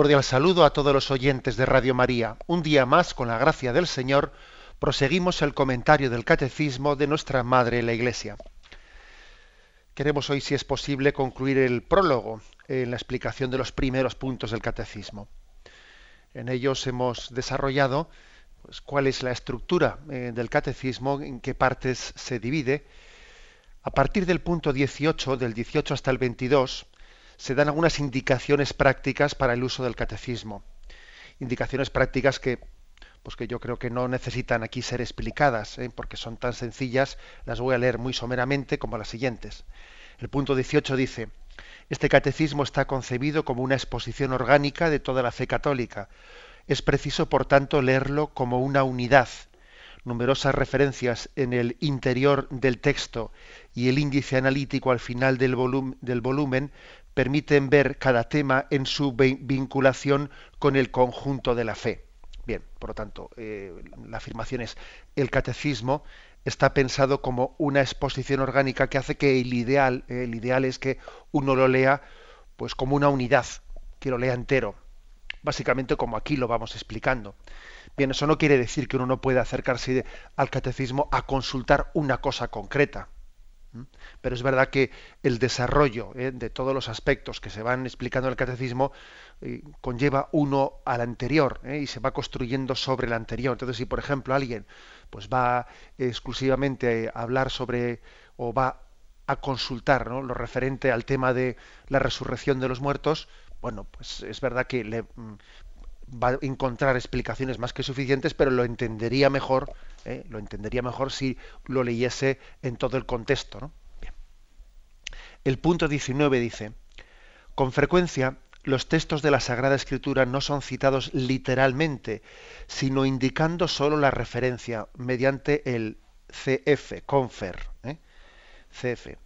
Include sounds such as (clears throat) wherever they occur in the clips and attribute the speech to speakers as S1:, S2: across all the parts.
S1: Cordial saludo a todos los oyentes de Radio María. Un día más, con la gracia del Señor, proseguimos el comentario del Catecismo de nuestra Madre la Iglesia. Queremos hoy, si es posible, concluir el prólogo en la explicación de los primeros puntos del Catecismo. En ellos hemos desarrollado pues, cuál es la estructura eh, del Catecismo, en qué partes se divide. A partir del punto 18, del 18 hasta el 22, se dan algunas indicaciones prácticas para el uso del catecismo. Indicaciones prácticas que, pues que yo creo que no necesitan aquí ser explicadas, ¿eh? porque son tan sencillas, las voy a leer muy someramente como las siguientes. El punto 18 dice, este catecismo está concebido como una exposición orgánica de toda la fe católica. Es preciso, por tanto, leerlo como una unidad. Numerosas referencias en el interior del texto y el índice analítico al final del, del volumen permiten ver cada tema en su vinculación con el conjunto de la fe. Bien, por lo tanto, eh, la afirmación es, el catecismo está pensado como una exposición orgánica que hace que el ideal, el ideal es que uno lo lea pues como una unidad, que lo lea entero, básicamente como aquí lo vamos explicando. Bien, eso no quiere decir que uno no pueda acercarse al catecismo a consultar una cosa concreta. Pero es verdad que el desarrollo ¿eh? de todos los aspectos que se van explicando en el catecismo eh, conlleva uno al anterior ¿eh? y se va construyendo sobre el anterior. Entonces, si por ejemplo alguien pues va exclusivamente a hablar sobre o va a consultar lo referente al tema de la resurrección de los muertos, bueno, pues es verdad que le, mm, va a encontrar explicaciones más que suficientes, pero lo entendería mejor, ¿eh? lo entendería mejor si lo leyese en todo el contexto. El punto 19 dice, con frecuencia los textos de la Sagrada Escritura no son citados literalmente, sino indicando solo la referencia mediante el CF, confer, ¿eh? CF.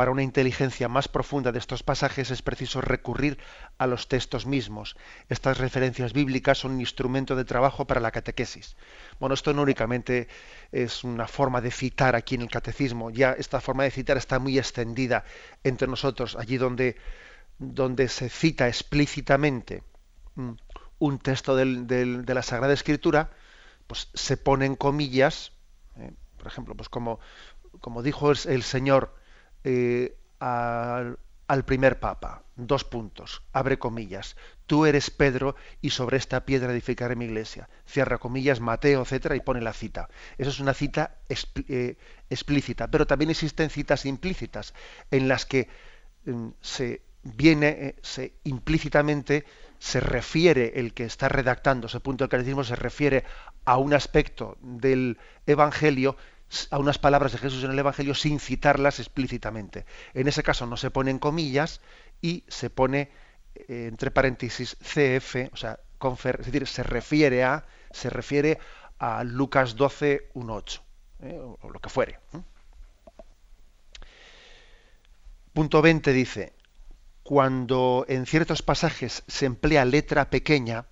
S1: Para una inteligencia más profunda de estos pasajes es preciso recurrir a los textos mismos. Estas referencias bíblicas son un instrumento de trabajo para la catequesis. Bueno, esto no únicamente es una forma de citar aquí en el catecismo, ya esta forma de citar está muy extendida entre nosotros, allí donde, donde se cita explícitamente mm, un texto de la Sagrada Escritura, pues se ponen comillas, eh, por ejemplo, pues como, como dijo el Señor, eh, al, primer papa. Dos puntos, abre comillas. Tú eres Pedro y sobre esta piedra edificaré mi iglesia. Cierra comillas, Mateo, etcétera, y pone la cita. Eso es una cita eh, explícita, pero también existen citas implícitas en las que mm, se viene, eh, se implícitamente se refiere el que está redactando ese punto del catecismo se refiere a un aspecto del evangelio a unas palabras de Jesús en el Evangelio sin citarlas explícitamente. En ese caso no se ponen comillas y se pone eh, entre paréntesis CF, o sea, es decir, se refiere a, se refiere a Lucas 12, 1, 8, o lo que fuere. Punto 20 dice, cuando en ciertos pasajes se emplea letra pequeña,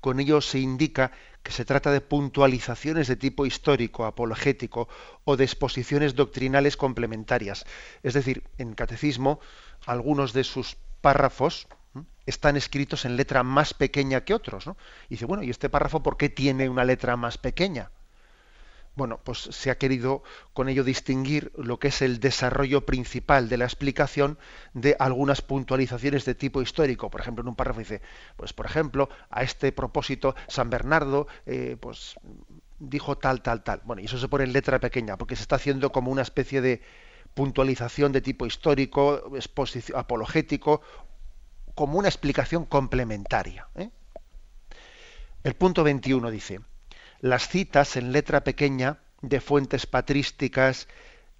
S1: con ello se indica que se trata de puntualizaciones de tipo histórico, apologético o de exposiciones doctrinales complementarias. Es decir, en catecismo, algunos de sus párrafos están escritos en letra más pequeña que otros. Y dice, bueno, ¿y este párrafo por qué tiene una letra más pequeña? Bueno, pues se ha querido con ello distinguir lo que es el desarrollo principal de la explicación de algunas puntualizaciones de tipo histórico. Por ejemplo, en un párrafo dice, pues por ejemplo, a este propósito, San Bernardo, eh, pues dijo tal, tal, tal. Bueno, y eso se pone en letra pequeña, porque se está haciendo como una especie de puntualización de tipo histórico, apologético, como una explicación complementaria. ¿eh? El punto 21 dice, las citas en letra pequeña de fuentes patrísticas,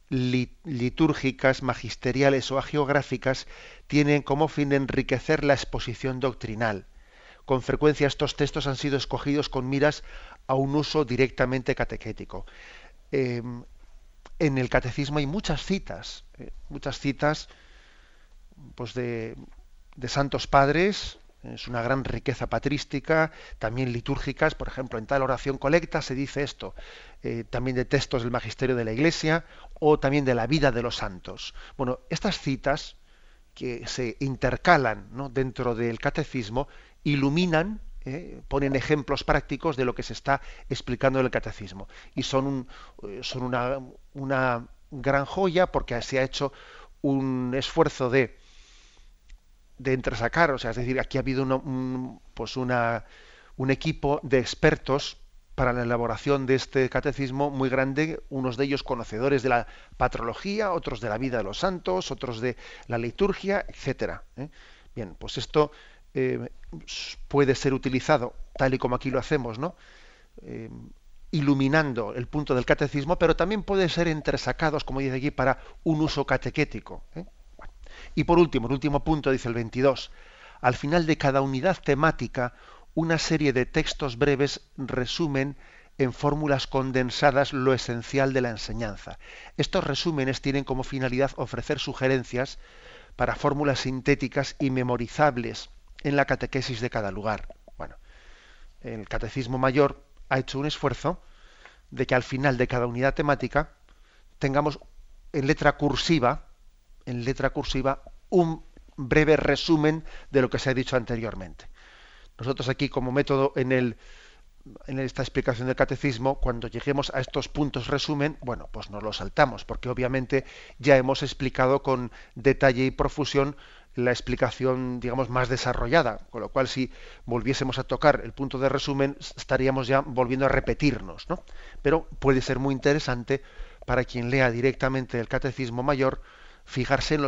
S1: litúrgicas, magisteriales o agiográficas tienen como fin enriquecer la exposición doctrinal. con frecuencia estos textos han sido escogidos con miras a un uso directamente catequético. Em, en el catecismo hay muchas citas, eh, muchas citas pues de santos padres, es una gran riqueza patrística, también litúrgicas, por ejemplo, en tal oración colecta se dice esto, eh, también de textos del magisterio de la Iglesia o también de la vida de los santos. Bueno, estas citas que se intercalan dentro del catecismo iluminan, eh, ponen ejemplos prácticos de lo que se está explicando en el catecismo. Y son, eh, son una, una gran joya porque se ha hecho un esfuerzo de de entresacar, o sea, es decir, aquí ha habido un, pues una, un equipo de expertos para la elaboración de este catecismo muy grande, unos de ellos conocedores de la patrología, otros de la vida de los santos, otros de la liturgia, etcétera. ¿eh? Bien, pues esto eh, puede ser utilizado tal y como aquí lo hacemos, ¿no? Eh, iluminando el punto del catecismo, pero también puede ser entresacados, como dice aquí, para un uso catequético. Y por último, el último punto dice el 22, al final de cada unidad temática, una serie de textos breves resumen en fórmulas condensadas lo esencial de la enseñanza. Estos resúmenes tienen como finalidad ofrecer sugerencias para fórmulas sintéticas y memorizables en la catequesis de cada lugar. Bueno, el Catecismo Mayor ha hecho un esfuerzo de que al final de cada unidad temática tengamos en letra cursiva en letra cursiva un breve resumen de lo que se ha dicho anteriormente. Nosotros aquí como método en el en esta explicación del catecismo, cuando lleguemos a estos puntos resumen, bueno, pues nos lo saltamos, porque obviamente ya hemos explicado con detalle y profusión la explicación, digamos, más desarrollada, con lo cual si volviésemos a tocar el punto de resumen, estaríamos ya volviendo a repetirnos, ¿no? Pero puede ser muy interesante para quien lea directamente el catecismo mayor, fijarse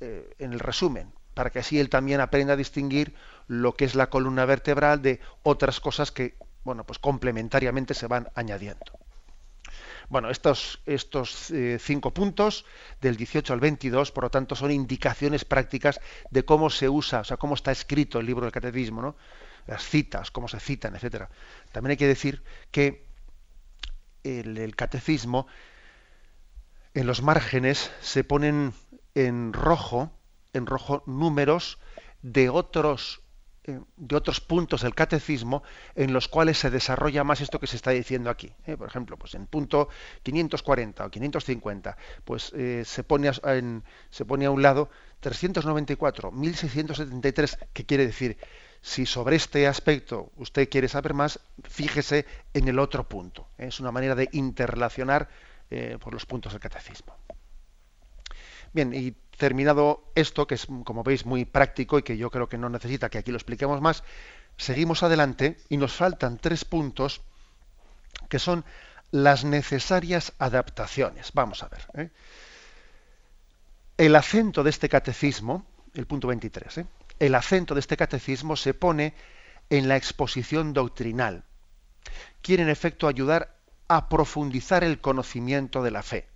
S1: eh, en el resumen, para que así él también aprenda a distinguir lo que es la columna vertebral de otras cosas que, bueno, pues complementariamente se van añadiendo. Bueno, estos, estos eh, cinco puntos, del 18 al 22, por lo tanto, son indicaciones prácticas de cómo se usa, o sea, cómo está escrito el libro del catecismo, ¿no? las citas, cómo se citan, etcétera. También hay que decir que el catecismo en los márgenes se ponen en rojo, en rojo números de otros eh, de otros puntos del catecismo en los cuales se desarrolla más esto que se está diciendo aquí. ¿eh? Por ejemplo, pues en punto 540 o 550, pues eh, se, pone a, se pone a un lado 394, 1673, que quiere decir, si sobre este aspecto usted quiere saber más, fíjese en el otro punto. Es una manera de interrelacionar eh, por los puntos del catecismo. Bien, y terminado esto, que es, como veis, muy práctico y que yo creo que no necesita que aquí lo expliquemos más, seguimos adelante y nos faltan tres puntos que son las necesarias adaptaciones. Vamos a ver. ¿eh? El acento de este catecismo, el punto 23, ¿eh? el acento de este catecismo se pone en la exposición doctrinal. Quiere en efecto ayudar a profundizar el conocimiento de la fe.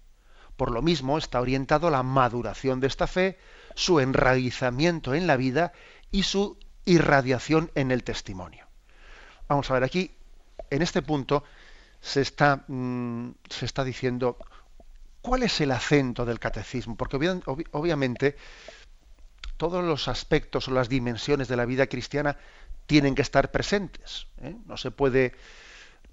S1: Por lo mismo está orientado a la maduración de esta fe, su enraizamiento en la vida y su irradiación en el testimonio. Vamos a ver aquí, en este punto se está, mm, se está diciendo cuál es el acento del catecismo, porque obviamente todos los aspectos o las dimensiones de la vida cristiana tienen que estar presentes. ¿eh? No se puede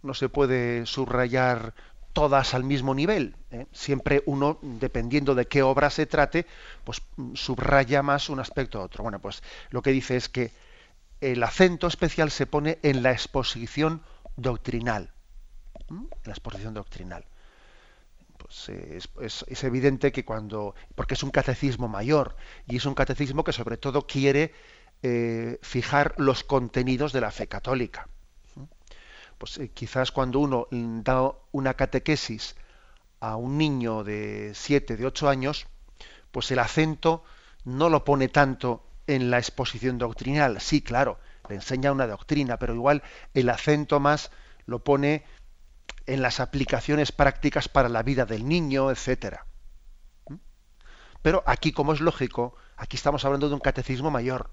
S1: no se puede subrayar todas al mismo nivel. ¿eh? Siempre uno, dependiendo de qué obra se trate, pues subraya más un aspecto a otro. Bueno, pues lo que dice es que el acento especial se pone en la exposición doctrinal. la exposición doctrinal. Pues es, evidente que cuando, porque es un catecismo mayor, y es un catecismo que sobre todo quiere eh, fijar los contenidos de la fe católica pues eh, quizás cuando uno da una catequesis a un niño de 7, de 8 años, pues el acento no lo pone tanto en la exposición doctrinal. Sí, claro, le enseña una doctrina, pero igual el acento más lo pone en las aplicaciones prácticas para la vida del niño, etcétera. Pero aquí, como es lógico, aquí estamos hablando de un catecismo mayor.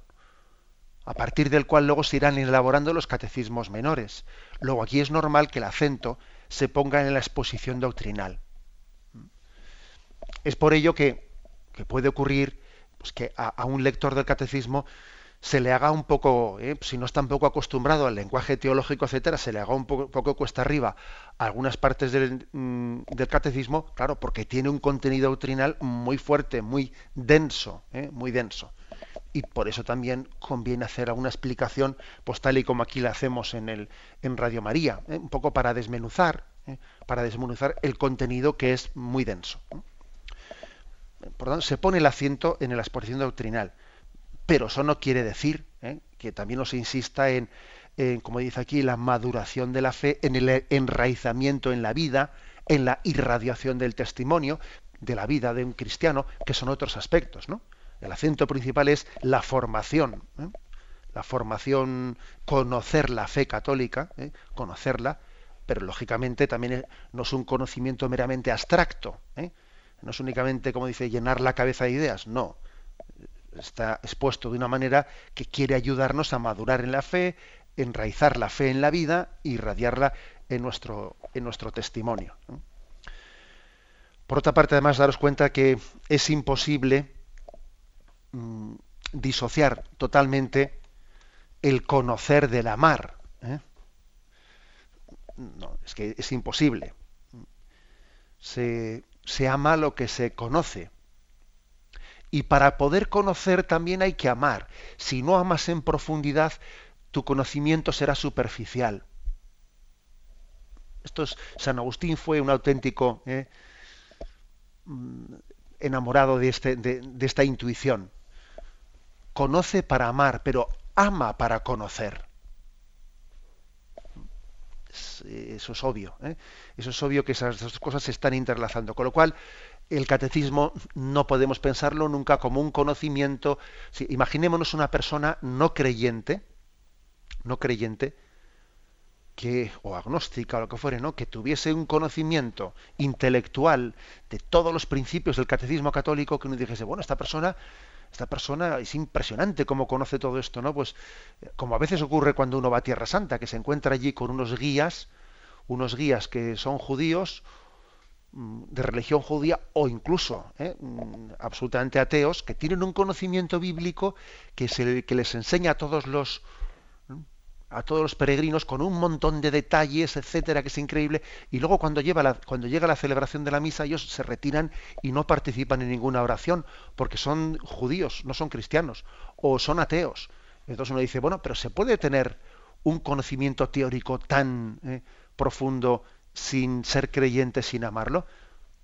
S1: A partir del cual luego se irán elaborando los catecismos menores. Luego aquí es normal que el acento se ponga en la exposición doctrinal. Es por ello que, puede ocurrir pues, que a, un lector del catecismo se le haga un poco, eh, si no está un poco acostumbrado al lenguaje teológico, etcétera, se le haga un poco, cuesta arriba algunas partes del, mm, del, catecismo, claro, porque tiene un contenido doctrinal muy fuerte, muy denso, eh, muy denso. Y por eso también conviene hacer alguna explicación, pues tal y como aquí la hacemos en, el, en Radio María, eh, un poco para desmenuzar, para desmenuzar el contenido que es muy denso. Por tanto, se pone el acento en la exposición doctrinal pero eso no quiere decir ¿eh? que también nos insista en, como dice aquí, la maduración de la fe, en el enraizamiento en la vida, en la irradiación del testimonio de la vida de un cristiano, que son otros aspectos. ¿no? El acento principal es la formación, ¿eh? la formación, conocer la fe católica, ¿eh? conocerla, pero lógicamente también no es un conocimiento meramente abstracto, no es únicamente, como dice, llenar la cabeza de ideas, no está expuesto de una manera que quiere ayudarnos a madurar en la fe, enraizar la fe en la vida y irradiarla en nuestro, en nuestro testimonio. Por otra parte, además, daros cuenta que es imposible mm, disociar totalmente el conocer del amar. ¿eh? No, es que es imposible. Se, ama lo que se conoce. Y para poder conocer también hay que amar. Si no amas en profundidad, tu conocimiento será superficial. Esto es, San Agustín fue un auténtico eh, mm, enamorado de, este, de esta intuición. Conoce para amar, pero ama para conocer eso es obvio. ¿eh? Eso es obvio que esas dos cosas se están interlazando. Con lo cual, el catecismo no podemos pensarlo nunca como un conocimiento. imaginémonos una persona no creyente, no creyente, que, o agnóstica o lo que fuere, ¿no? que tuviese un conocimiento intelectual de todos los principios del catecismo católico, que uno dijese, bueno, esta persona, esta persona es impresionante cómo conoce todo esto, ¿no? Pues como a veces ocurre cuando uno va a Tierra Santa, que se encuentra allí con unos guías, unos guías que son judíos, Mm, de religión judía o incluso ¿eh? mm, absolutamente ateos que tienen un conocimiento bíblico que, que les enseña a todos los a todos los peregrinos con un montón de detalles, etcétera, que es increíble, y luego cuando, lleva la, cuando llega la celebración de la misa ellos se retiran y no participan en ninguna oración, porque son judíos, no son cristianos, o son ateos. Entonces uno dice, bueno, pero se puede tener un conocimiento teórico tan eh, profundo sin ser creyente, sin amarlo,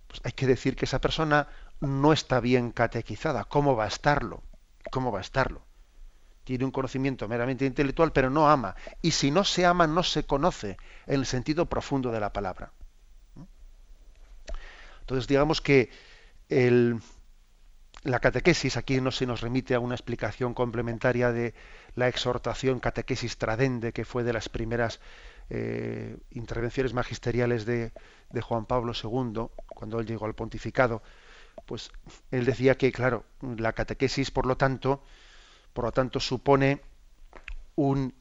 S1: pues hay que decir que esa persona no está bien catequizada. ¿Cómo va a estarlo? ¿Cómo va a estarlo? Tiene un conocimiento meramente intelectual, pero no ama. Y si no se ama, no se conoce en el sentido profundo de la palabra. Entonces, digamos que la catequesis, aquí no se nos remite a una explicación complementaria de la exhortación catequesis tradende, que fue de las primeras eh, intervenciones magisteriales de, Juan Pablo II, cuando él llegó al pontificado, pues él decía que, claro, la catequesis, por lo tanto, por lo tanto, supone un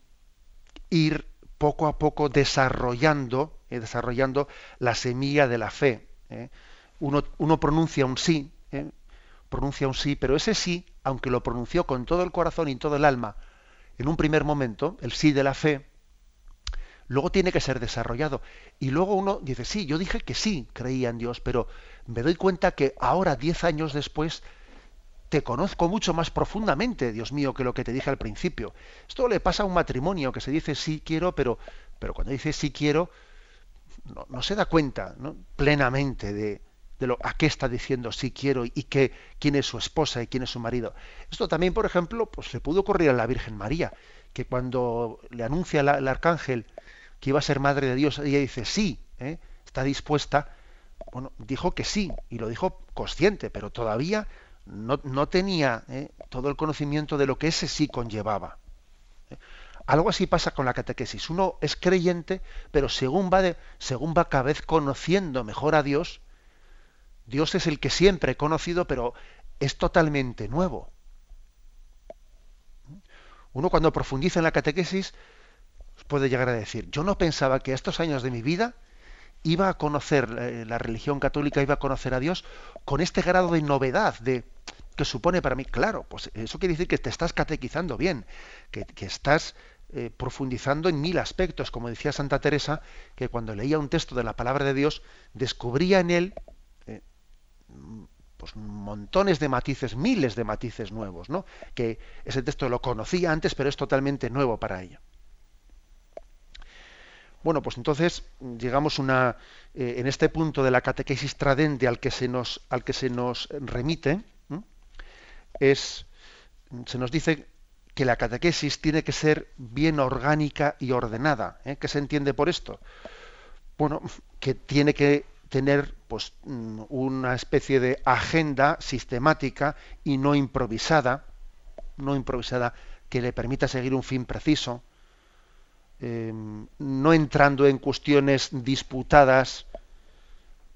S1: ir poco a poco desarrollando, eh, desarrollando la semilla de la fe. Eh. Uno, uno, pronuncia un sí, pronuncia un sí, pero ese sí, aunque lo pronunció con todo el corazón y todo el alma, en un primer momento, el sí de la fe, luego tiene que ser desarrollado. Y luego uno dice, sí, yo dije que sí, creía en Dios, pero me doy cuenta que ahora, diez años después, te conozco mucho más profundamente, Dios mío, que lo que te dije al principio. Esto le pasa a un matrimonio que se dice sí quiero, pero, pero cuando dice sí quiero, no, se da cuenta plenamente de, lo, a qué está diciendo sí quiero y qué, quién es su esposa y quién es su marido. Esto también, por ejemplo, pues le pudo ocurrir a la Virgen María, que cuando le anuncia el arcángel que iba a ser madre de Dios, ella dice sí, ¿eh? está dispuesta. Bueno, dijo que sí, y lo dijo consciente, pero todavía no, tenía ¿eh? todo el conocimiento de lo que ese sí conllevaba. ¿eh? Algo así pasa con la catequesis. Uno es creyente, pero según va, según va cada vez conociendo mejor a Dios, Dios es el que siempre he conocido, pero es totalmente nuevo. Uno cuando profundiza en la catequesis puede llegar a decir, yo no pensaba que estos años de mi vida iba a conocer eh, la religión católica, iba a conocer a Dios con este grado de novedad, de que supone para mí, claro, pues eso quiere decir que te estás catequizando bien, que, estás eh, profundizando en mil aspectos, como decía Santa Teresa, que cuando leía un texto de la palabra de Dios, descubría en él eh, pues montones de matices, miles de matices nuevos, ¿no? Que ese texto lo conocía antes, pero es totalmente nuevo para ella. Bueno, pues entonces llegamos una, eh, en este punto de la catequesis tradente al que se nos, que se nos remite, es, se nos dice que la catequesis tiene que ser bien orgánica y ordenada. ¿eh? ¿Qué se entiende por esto? Bueno, que tiene que tener pues, mm, una especie de agenda sistemática y no improvisada, no improvisada, que le permita seguir un fin preciso, Em, no entrando en cuestiones disputadas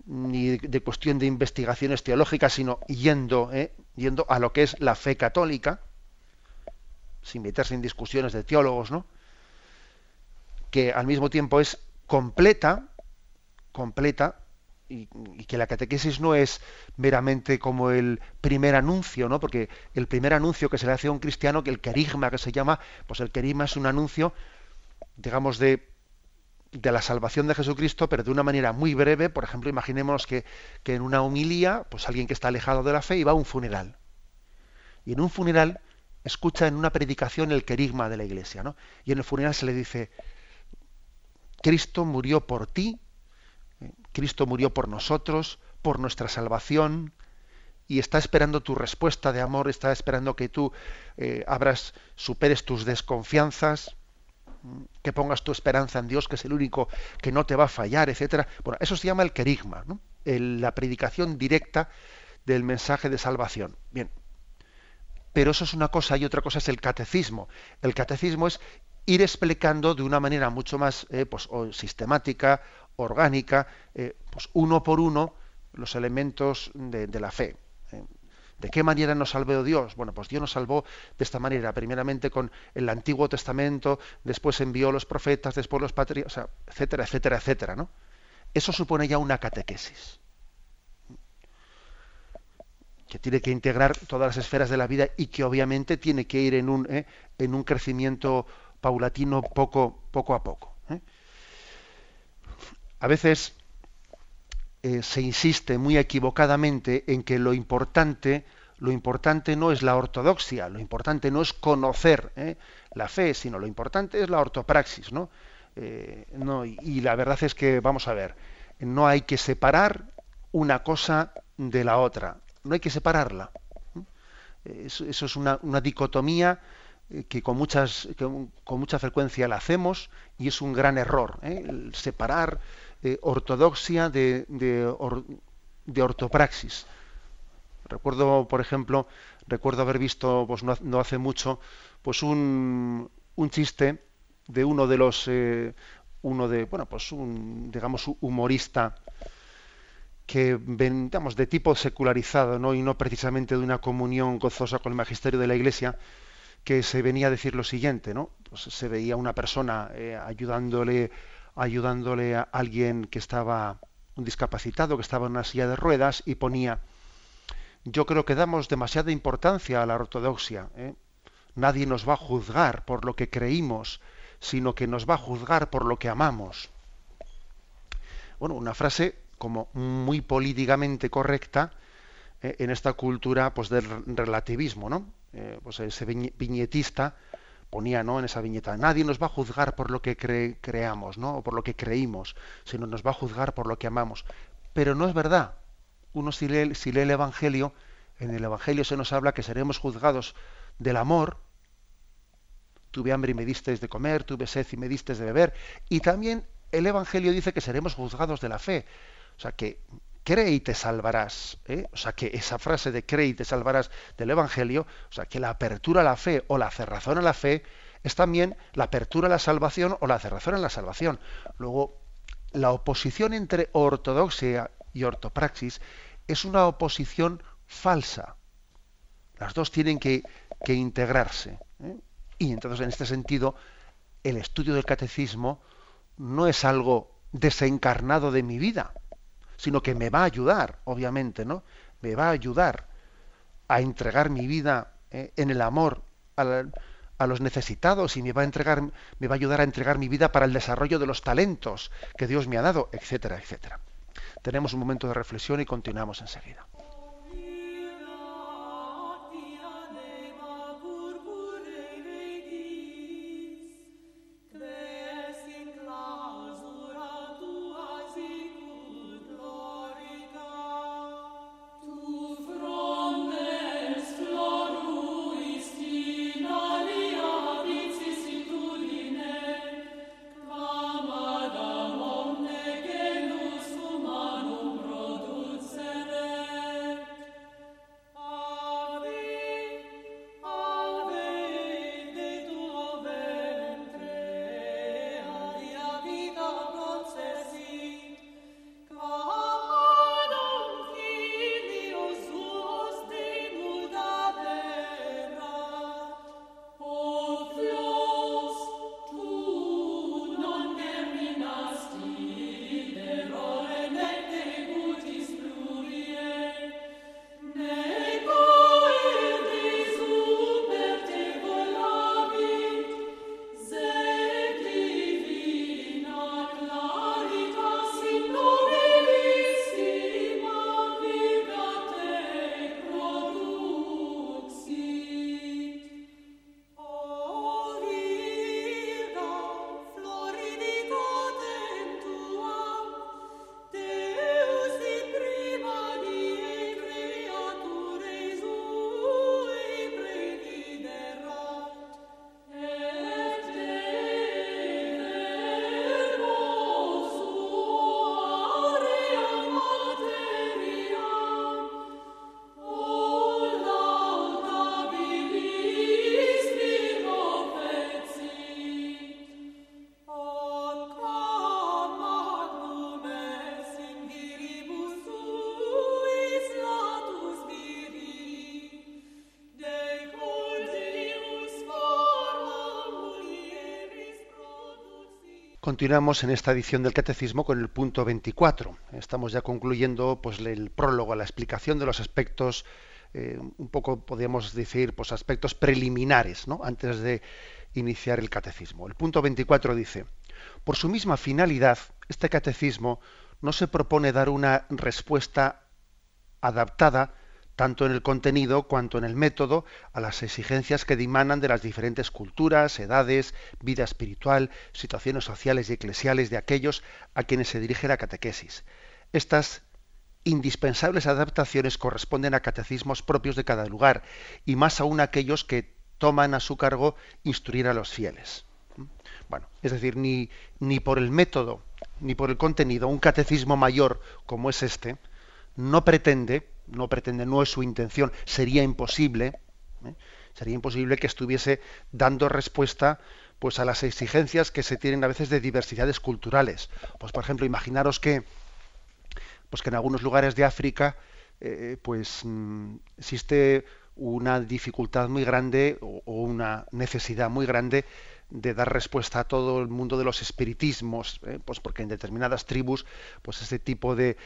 S1: ni de cuestión de investigaciones teológicas, sino yendo, eh, yendo a lo que es la fe católica, sin meterse en discusiones de teólogos, ¿no? que al mismo tiempo es completa, completa, y, que la catequesis no es meramente como el primer anuncio, ¿no? Porque el primer anuncio que se le hace a un cristiano, que el querigma que se llama, pues el querigma es un anuncio digamos, de, de la salvación de Jesucristo, pero de una manera muy breve. Por ejemplo, imaginemos que, que, en una homilía, pues alguien que está alejado de la fe y va a un funeral. Y en un funeral escucha en una predicación el querigma de la iglesia, ¿no? Y en el funeral se le dice, Cristo murió por ti, Cristo murió por nosotros, por nuestra salvación, y está esperando tu respuesta de amor, está esperando que tú eh, abras, superes tus desconfianzas, que pongas tu esperanza en Dios, que es el único que no te va a fallar, etcétera. Bueno, eso se llama el querigma, la predicación directa del mensaje de salvación. Bien. Pero eso es una cosa y otra cosa es el catecismo. El catecismo es ir explicando de una manera mucho más eh, pues, sistemática, orgánica, eh, pues uno por uno los elementos de, de la fe. ¿De qué manera nos salvó Dios? Bueno, pues Dios nos salvó de esta manera, primeramente con el Antiguo Testamento, después envió los profetas, después los patriarcas, etcétera, etcétera, etcétera, ¿no? Eso supone ya una catequesis que tiene que integrar todas las esferas de la vida y que obviamente tiene que ir en un, ¿eh? en un crecimiento paulatino poco, poco a poco. ¿eh? A veces eh, se insiste muy equivocadamente en que lo importante, lo importante no es la ortodoxia, lo importante no es conocer ¿eh? la fe, sino lo importante es la ortopraxis, ¿no? Eh, no y, la verdad es que, vamos a ver, no hay que separar una cosa de la otra, no hay que separarla. Eso, es una, dicotomía que con, muchas, con mucha frecuencia la hacemos y es un gran error. separar ortodoxia de, de, ortopraxis. Recuerdo, por ejemplo, recuerdo haber visto, pues no, hace mucho, pues un, un, chiste de uno de los, eh, uno de, bueno, pues un, digamos, humorista que, digamos, de tipo secularizado, ¿no? Y no precisamente de una comunión gozosa con el magisterio de la Iglesia, que se venía a decir lo siguiente, ¿no? Pues se veía una persona eh, ayudándole ayudándole a alguien que estaba un discapacitado, que estaba en una silla de ruedas, y ponía, yo creo que damos demasiada importancia a la ortodoxia. ¿eh? Nadie nos va a juzgar por lo que creímos, sino que nos va a juzgar por lo que amamos. Bueno, una frase como muy políticamente correcta ¿eh? en esta cultura pues del relativismo, ¿no? Eh, pues ese viñetista ponía ¿no? en esa viñeta, nadie nos va a juzgar por lo que creamos, ¿no? o por lo que creímos, sino nos va a juzgar por lo que amamos. Pero no es verdad. Uno si lee, si lee el Evangelio, en el Evangelio se nos habla que seremos juzgados del amor. Tuve hambre y me disteis de comer, tuve sed y me disteis de beber. Y también el Evangelio dice que seremos juzgados de la fe. O sea que cree y te salvarás. ¿eh? O sea, que esa frase de cree y te salvarás del Evangelio, o sea, que la apertura a la fe o la cerrazón a la fe es también la apertura a la salvación o la cerrazón a la salvación. Luego, la oposición entre ortodoxia y ortopraxis es una oposición falsa. Las dos tienen que, integrarse. ¿eh? Y entonces, en este sentido, el estudio del catecismo no es algo desencarnado de mi vida, sino que me va a ayudar, obviamente, ¿no? Me va a ayudar a entregar mi vida eh, en el amor a, los necesitados y me va a me va a ayudar a entregar mi vida para el desarrollo de los talentos que Dios me ha dado, etcétera, etcétera. Tenemos un momento de reflexión y continuamos enseguida. Continuamos en esta edición del Catecismo con el punto 24. Estamos ya concluyendo pues, el prólogo, la explicación de los aspectos, eh, un poco podríamos decir, pues aspectos preliminares, ¿no? antes de iniciar el catecismo. El punto 24 dice, por su misma finalidad, este catecismo no se propone dar una respuesta adaptada tanto en el contenido cuanto en el método, a las exigencias que dimanan de las diferentes culturas, edades, vida espiritual, situaciones sociales y eclesiales de aquellos a quienes se dirige la catequesis. Estas indispensables adaptaciones corresponden a catecismos propios de cada lugar, y más aún aquellos que toman a su cargo instruir a los fieles. Bueno, es decir, ni, ni por el método ni por el contenido, un catecismo mayor como es este, no pretende no pretende, no es su intención, sería imposible, ¿eh? sería imposible que estuviese dando respuesta pues a las exigencias que se tienen a veces de diversidades culturales. Pues por ejemplo, imaginaros que pues que en algunos lugares de África eh, pues mm, existe una dificultad muy grande o, una necesidad muy grande de dar respuesta a todo el mundo de los espiritismos, ¿eh? pues porque en determinadas tribus, pues este tipo de,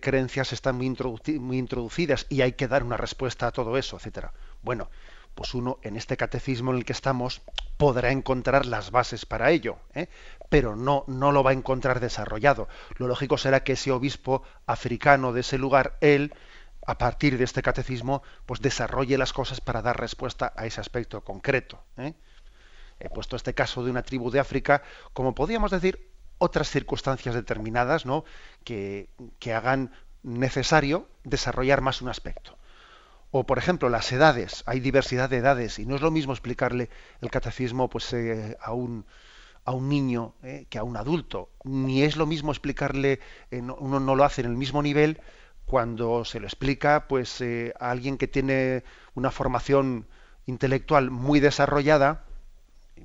S1: creencias están muy, muy, introducidas y hay que dar una respuesta a todo eso, etcétera. Bueno, pues uno en este catecismo en el que estamos podrá encontrar las bases para ello, ¿eh? pero no, no lo va a encontrar desarrollado. Lo lógico será que ese obispo africano de ese lugar, él, a partir de este catecismo, pues desarrolle las cosas para dar respuesta a ese aspecto concreto. ¿eh? He puesto este caso de una tribu de África, como podríamos decir, otras circunstancias determinadas ¿no? que, hagan necesario desarrollar más un aspecto. O, por ejemplo, las edades. Hay diversidad de edades y no es lo mismo explicarle el catecismo pues, eh, a, un, a un niño eh, que a un adulto. Ni es lo mismo explicarle, eh, uno no lo hace en el mismo nivel cuando se lo explica pues, a alguien que tiene una formación intelectual muy desarrollada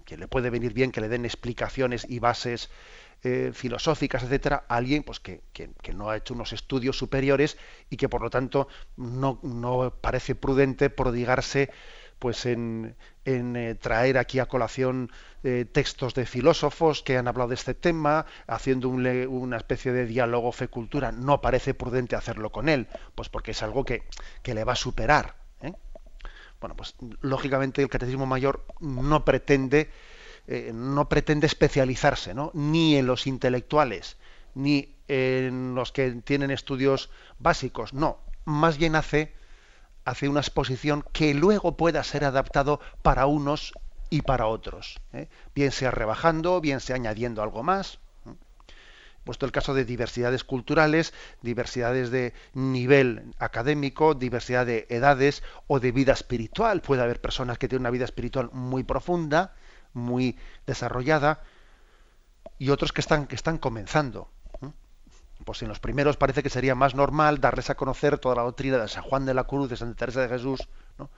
S1: que le puede venir bien que le den explicaciones y bases eh, filosóficas, etcétera, a alguien pues, que, no ha hecho unos estudios superiores y que por lo tanto no, parece prudente prodigarse pues en, eh, traer aquí a colación eh, textos de filósofos que han hablado de este tema, haciendo una especie de diálogo fe-cultura. No parece prudente hacerlo con él, pues porque es algo que, que le va a superar. ¿Eh? Bueno, pues lógicamente el catecismo mayor no pretende, no pretende especializarse, ¿no? ni en los intelectuales, ni en los que tienen estudios básicos, no, más bien hace hace una exposición que luego pueda ser adaptado para unos y para otros, ¿eh? bien sea rebajando, bien sea añadiendo algo más. ¿Eh? Puesto el caso de diversidades culturales, diversidades de nivel académico, diversidad de edades o de vida espiritual. Puede haber personas que tienen una vida espiritual muy profunda, muy desarrollada, y otros que están, que están comenzando pues en los primeros parece que sería más normal darles a conocer toda la doctrina de San Juan de la Cruz, de Santa Teresa de Jesús, ¿no?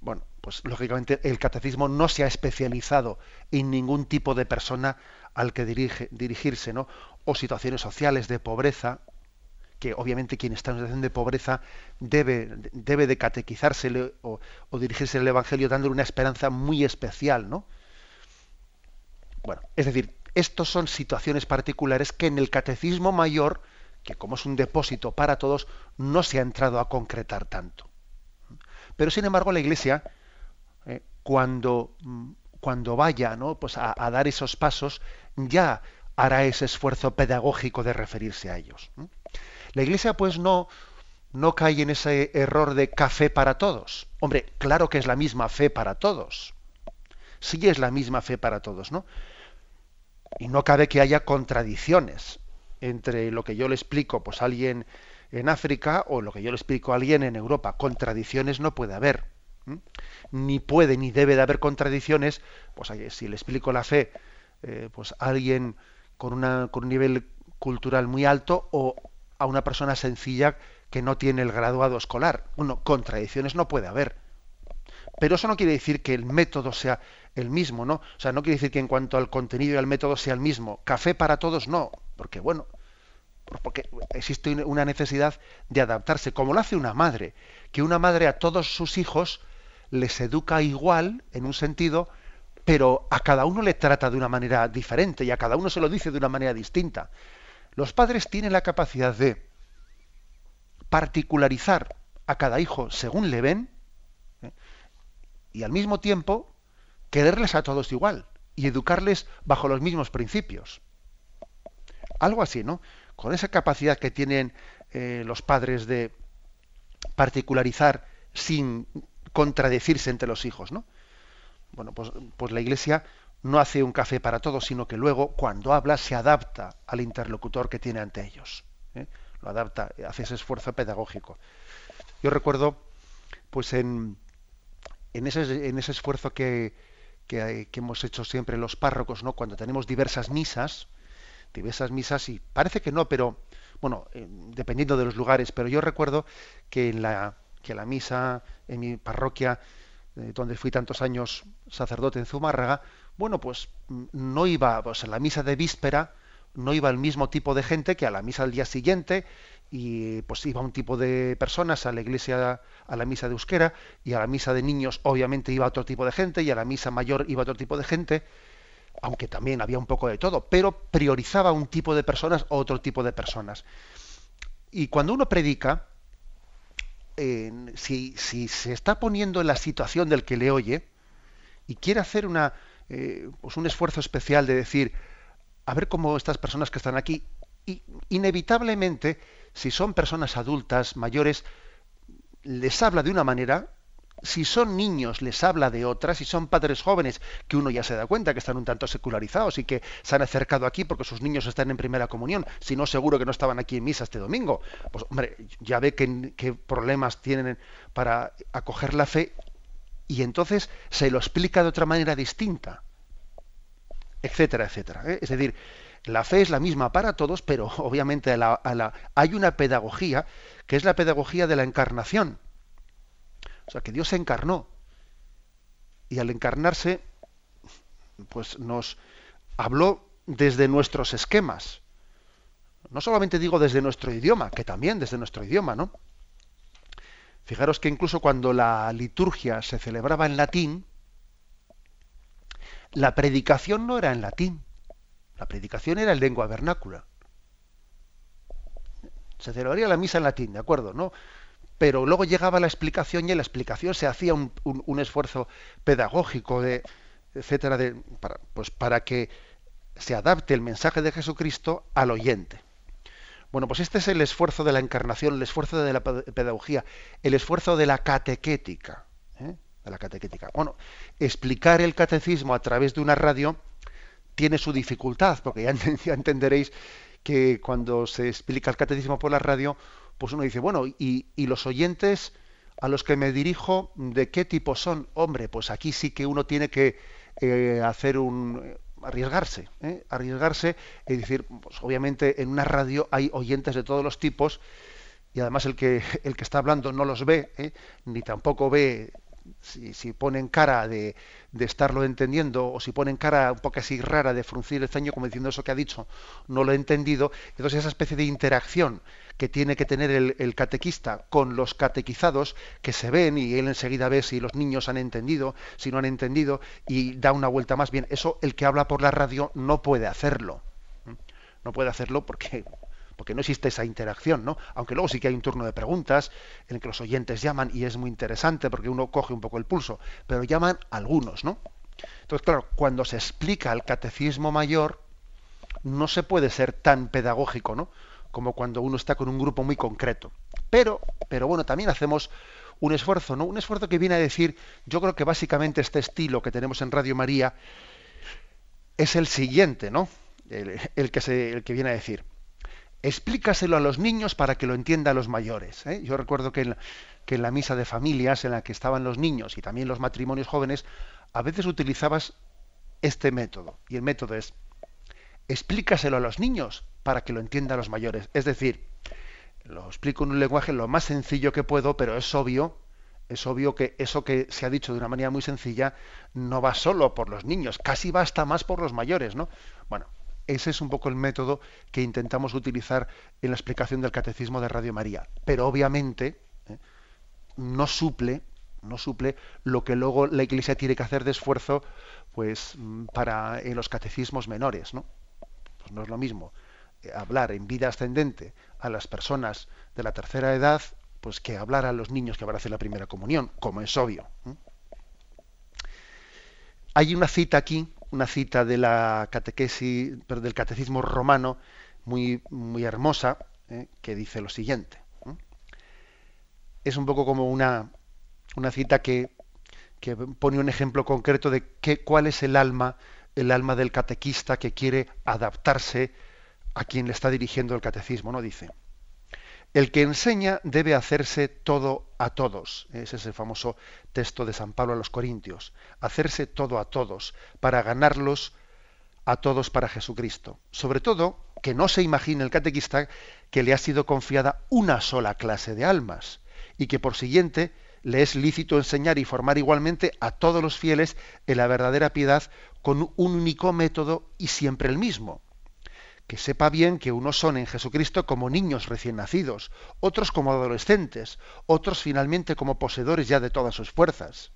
S1: Bueno, pues lógicamente el catecismo no se ha especializado en ningún tipo de persona al que dirige, dirigirse, ¿no? O situaciones sociales de pobreza, que obviamente quien está en situación de pobreza debe, debe de catequizarse o, o dirigirse al Evangelio dándole una esperanza muy especial, ¿no? Bueno, es decir, estos son situaciones particulares que en el catecismo mayor, que como es un depósito para todos, no se ha entrado a concretar tanto. Pero sin embargo la Iglesia, eh, cuando, mm, cuando vaya ¿no? pues a, dar esos pasos, ya hará ese esfuerzo pedagógico de referirse a ellos. La Iglesia pues no, no cae en ese error de café para todos. Hombre, claro que es la misma fe para todos. Sí es la misma fe para todos, ¿no? y no cabe que haya contradicciones entre lo que yo le explico pues a alguien en África o lo que yo le explico a alguien en Europa. Contradicciones no puede haber. Ni puede ni debe de haber contradicciones, pues si le explico la fe eh, pues a alguien con, una, con un nivel cultural muy alto o a una persona sencilla que no tiene el graduado escolar. Contradicciones no puede haber. Pero eso no quiere decir que el método sea el mismo, ¿no? O sea, no quiere decir que en cuanto al contenido y al método sea el mismo. Café para todos no, porque bueno, pues porque existe una necesidad de adaptarse, como lo hace una madre, que una madre a todos sus hijos les educa igual, en un sentido, pero a cada uno le trata de una manera diferente y a cada uno se lo dice de una manera distinta. Los padres tienen la capacidad de particularizar a cada hijo según le ven ¿eh? y al mismo tiempo quererles a todos igual y educarles bajo los mismos principios. Algo así, ¿no? Con esa capacidad que tienen eh, los padres de particularizar sin contradecirse entre los hijos, ¿no? Bueno, pues, pues la Iglesia no hace un café para todos, sino que luego, cuando habla, se adapta al interlocutor que tiene ante ellos. ¿eh? Lo adapta, hace ese esfuerzo pedagógico. Yo recuerdo, pues en, en, ese, en ese esfuerzo que, que, hemos hecho siempre los párrocos, ¿no? Cuando tenemos diversas misas, diversas misas, y parece que no, pero bueno, eh, dependiendo de los lugares, pero yo recuerdo que en la, que la misa en mi parroquia, eh, donde fui tantos años sacerdote en Zumárraga, bueno, pues mm, no iba, pues en la misa de víspera, no iba el mismo tipo de gente que a la misa del día siguiente, y pues iba un tipo de personas a la iglesia, a la misa de euskera, y a la misa de niños obviamente iba otro tipo de gente, y a la misa mayor iba otro tipo de gente, aunque también había un poco de todo, pero priorizaba un tipo de personas o otro tipo de personas. Y cuando uno predica, si, si, se está poniendo en la situación del que le oye y quiere hacer una, eh, pues un esfuerzo especial de decir, a ver cómo estas personas que están aquí, y inevitablemente si son personas adultas, mayores, les habla de una manera, si son niños les habla de otra, si son padres jóvenes, que uno ya se da cuenta que están un tanto secularizados y que se han acercado aquí porque sus niños están en primera comunión, si no seguro que no estaban aquí en misa este domingo, pues hombre, ya ve qué problemas tienen para acoger la fe y entonces se lo explica de otra manera distinta, etcétera, etcétera. ¿eh? Es decir, la fe es la misma para todos, pero obviamente hay una pedagogía que es la pedagogía de la encarnación. O sea, que Dios se encarnó. Y al encarnarse, pues nos habló desde nuestros esquemas. No solamente digo desde nuestro idioma, que también desde nuestro idioma, ¿no? Fijaros que incluso cuando la liturgia se celebraba en latín, la predicación no era en latín, la predicación era en lengua vernácula. Se celebraría la misa en latín, ¿de acuerdo? ¿no? Pero luego llegaba la explicación y en la explicación se hacía un, esfuerzo pedagógico, de, etcétera, de, para, pues para que se adapte el mensaje de Jesucristo al oyente. Bueno, pues este es el esfuerzo de la encarnación, el esfuerzo de la pedagogía, el esfuerzo de la catequética. ¿eh? De la catequética. Bueno, explicar el catecismo a través de una radio tiene su dificultad, porque ya, (laughs) entenderéis que cuando se explica el catecismo por la radio, pues uno dice, bueno, y, los oyentes a los que me dirijo, ¿de qué tipo son? Hombre, pues aquí sí que uno tiene que eh, hacer un arriesgarse, ¿eh? arriesgarse y decir, pues obviamente en una radio hay oyentes de todos los tipos y además el que el que está hablando no los ve, ¿eh? ni tampoco ve si, si ponen cara de, de, estarlo entendiendo o si ponen cara un poco así rara de fruncir el ceño como diciendo eso que ha dicho, no lo he entendido, entonces esa especie de interacción que tiene que tener el, catequista con los catequizados que se ven y él enseguida ve si los niños han entendido, si no han entendido y da una vuelta más bien. Eso el que habla por la radio no puede hacerlo. No puede hacerlo porque porque no existe esa interacción, ¿no? Aunque luego sí que hay un turno de preguntas en el que los oyentes llaman y es muy interesante porque uno coge un poco el pulso, pero llaman algunos, ¿no? Entonces, claro, cuando se explica el catecismo mayor, no se puede ser tan pedagógico, ¿no? Como cuando uno está con un grupo muy concreto. Pero, pero bueno, también hacemos un esfuerzo, ¿no? Un esfuerzo que viene a decir, yo creo que básicamente este estilo que tenemos en Radio María es el siguiente, ¿no? El, que, se, el que viene a decir. Explícaselo a los niños para que lo entiendan los mayores. ¿eh? Yo recuerdo que en, que en la misa de familias en la que estaban los niños y también los matrimonios jóvenes, a veces utilizabas este método. Y el método es, explícaselo a los niños para que lo entiendan los mayores. Es decir, lo explico en un lenguaje lo más sencillo que puedo, pero es obvio, es obvio que eso que se ha dicho de una manera muy sencilla no va solo por los niños, casi va hasta más por los mayores, ¿no? Bueno, ese es un poco el método que intentamos utilizar en la explicación del catecismo de Radio María. Pero obviamente ¿eh? no suple, no suple lo que luego la Iglesia tiene que hacer de esfuerzo, pues para en los catecismos menores, ¿no? Pues no es lo mismo hablar en vida ascendente a las personas de la tercera edad, pues que hablar a los niños que van a hacer la primera comunión, como es obvio. Hay una cita aquí, una cita de la catequesis, del catecismo romano, muy, muy hermosa, ¿eh? que dice lo siguiente. Es un poco como una, una cita que, que pone un ejemplo concreto de qué, cuál es el alma, el alma del catequista que quiere adaptarse a quien le está dirigiendo el catecismo, ¿no? Dice, el que enseña debe hacerse todo a todos. Ese es el famoso texto de San Pablo a los Corintios. Hacerse todo a todos, para ganarlos a todos para Jesucristo. Sobre todo, que no se imagine el catequista que le ha sido confiada una sola clase de almas y que por siguiente le es lícito enseñar y formar igualmente a todos los fieles en la verdadera piedad con un único método y siempre el mismo que sepa bien que unos son en Jesucristo como niños recién nacidos, otros como adolescentes, otros finalmente como poseedores ya de todas sus fuerzas.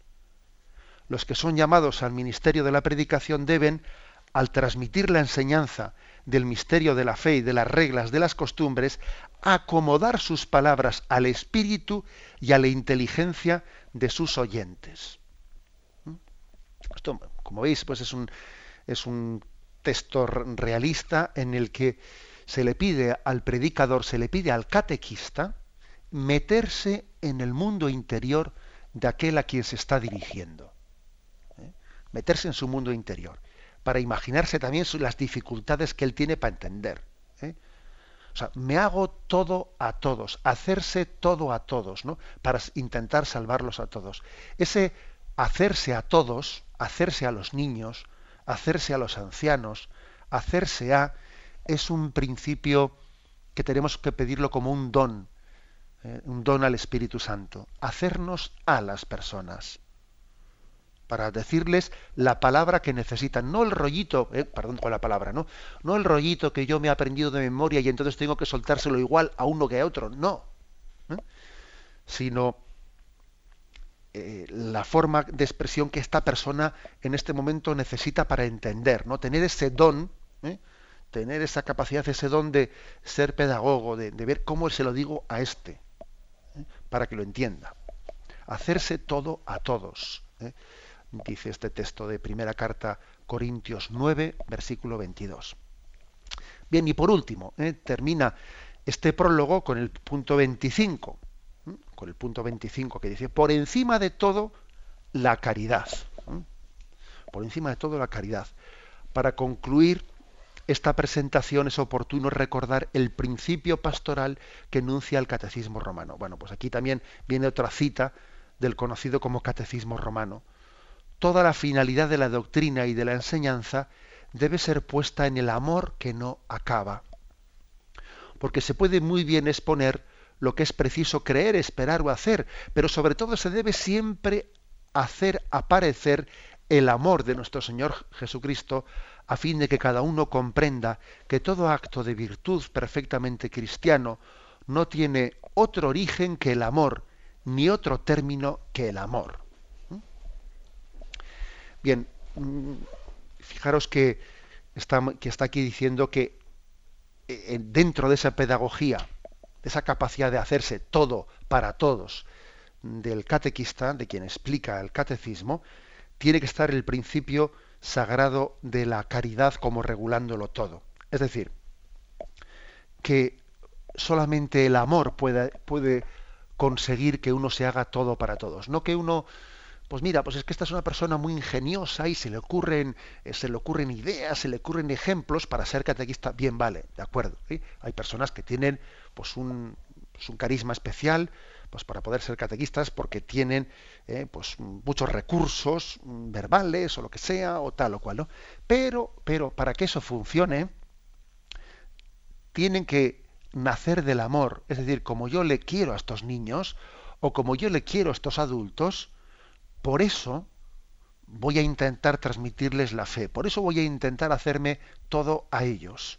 S1: Los que son llamados al ministerio de la predicación deben, al transmitir la enseñanza del misterio de la fe y de las reglas de las costumbres, acomodar sus palabras al espíritu y a la inteligencia de sus oyentes. ¿Mm? Esto, como veis, pues es un, es un texto realista en el que se le pide al predicador, se le pide al catequista meterse en el mundo interior de aquel a quien se está dirigiendo. ¿eh? Meterse en su mundo interior, para imaginarse también las dificultades que él tiene para entender. ¿eh? O sea, me hago todo a todos, hacerse todo a todos, ¿no? Para intentar salvarlos a todos. Ese hacerse a todos, hacerse a los niños, hacerse a los ancianos, hacerse a, es un principio que tenemos que pedirlo como un don, eh, un don al Espíritu Santo, hacernos a las personas, para decirles la palabra que necesitan, no el rollito, eh, perdón con la palabra, no, no el rollito que yo me he aprendido de memoria y entonces tengo que soltárselo igual a uno que a otro, no, ¿eh? sino eh, la forma de expresión que esta persona en este momento necesita para entender, ¿no? Tener ese don, ¿eh? tener esa capacidad, ese don de ser pedagogo, de, ver cómo se lo digo a este, ¿eh? para que lo entienda. Hacerse todo a todos, dice este texto de primera carta Corintios 9, versículo 22. Bien, y por último, termina este prólogo con el punto 25 con el punto 25 que dice, por encima de todo, la caridad. Por encima de todo, la caridad. Para concluir esta presentación es oportuno recordar el principio pastoral que enuncia el catecismo romano. Bueno, pues aquí también viene otra cita del conocido como catecismo romano. Toda la finalidad de la doctrina y de la enseñanza debe ser puesta en el amor que no acaba. Porque se puede muy bien exponer lo que es preciso creer, esperar o hacer, pero sobre todo se debe siempre hacer aparecer el amor de nuestro Señor Jesucristo a fin de que cada uno comprenda que todo acto de virtud perfectamente cristiano no tiene otro origen que el amor, ni otro término que el amor. ¿Mm? Bien, mm, fijaros que está, que está aquí diciendo que eh, dentro de esa pedagogía esa capacidad de hacerse todo para todos del catequista, de quien explica el catecismo, tiene que estar el principio sagrado de la caridad como regulándolo todo. Es decir, que solamente el amor puede, puede conseguir que uno se haga todo para todos, no que uno pues mira, pues es que esta es una persona muy ingeniosa y se le ocurren, eh, se le ocurren ideas, se le ocurren ejemplos para ser catequista. Bien, vale, de acuerdo. Hay personas que tienen pues un, pues un, carisma especial pues para poder ser catequistas porque tienen eh, pues muchos recursos mm, verbales o lo que sea o tal o cual. Pero, pero para que eso funcione, tienen que nacer del amor. Es decir, como yo le quiero a estos niños o como yo le quiero a estos adultos, por eso voy a intentar transmitirles la fe, por eso voy a intentar hacerme todo a ellos.